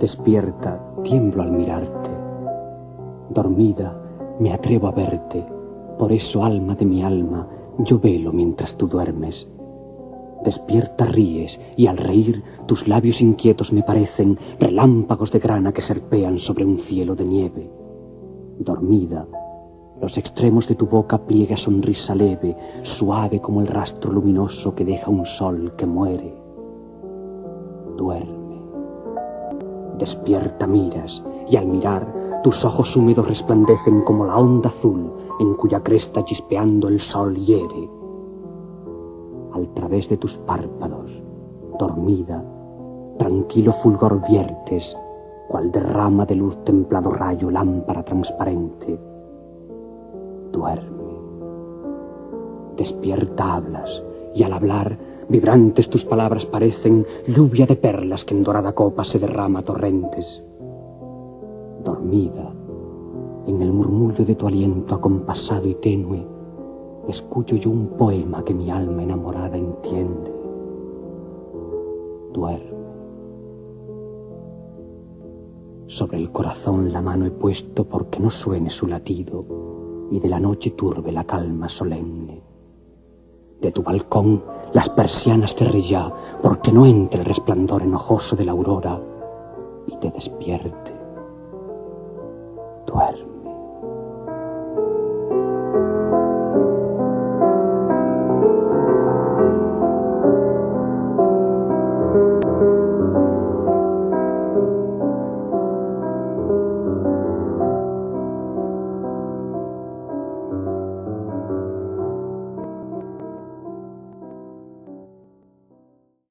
Despierta, tiemblo al mirarte. Dormida, me atrevo a verte. Por eso, alma de mi alma, yo velo mientras tú duermes. Despierta ríes, y al reír tus labios inquietos me parecen relámpagos de grana que serpean sobre un cielo de nieve. Dormida, los extremos de tu boca pliega sonrisa leve, suave como el rastro luminoso que deja un sol que muere. Duerme. Despierta miras, y al mirar tus ojos húmedos resplandecen como la onda azul en cuya cresta chispeando el sol hiere. Al través de tus párpados, dormida, tranquilo fulgor viertes, cual derrama de luz templado rayo lámpara transparente duerme. Despierta hablas, y al hablar, vibrantes tus palabras parecen lluvia de perlas que en dorada copa se derrama torrentes. Dormida, en el murmullo de tu aliento acompasado y tenue, escucho yo un poema que mi alma enamorada entiende. Duerme. Sobre el corazón la mano he puesto porque no suene su latido y de la noche turbe la calma solemne. De tu balcón las persianas te ya, porque no entre el resplandor enojoso de la aurora y te despierte. Duerme.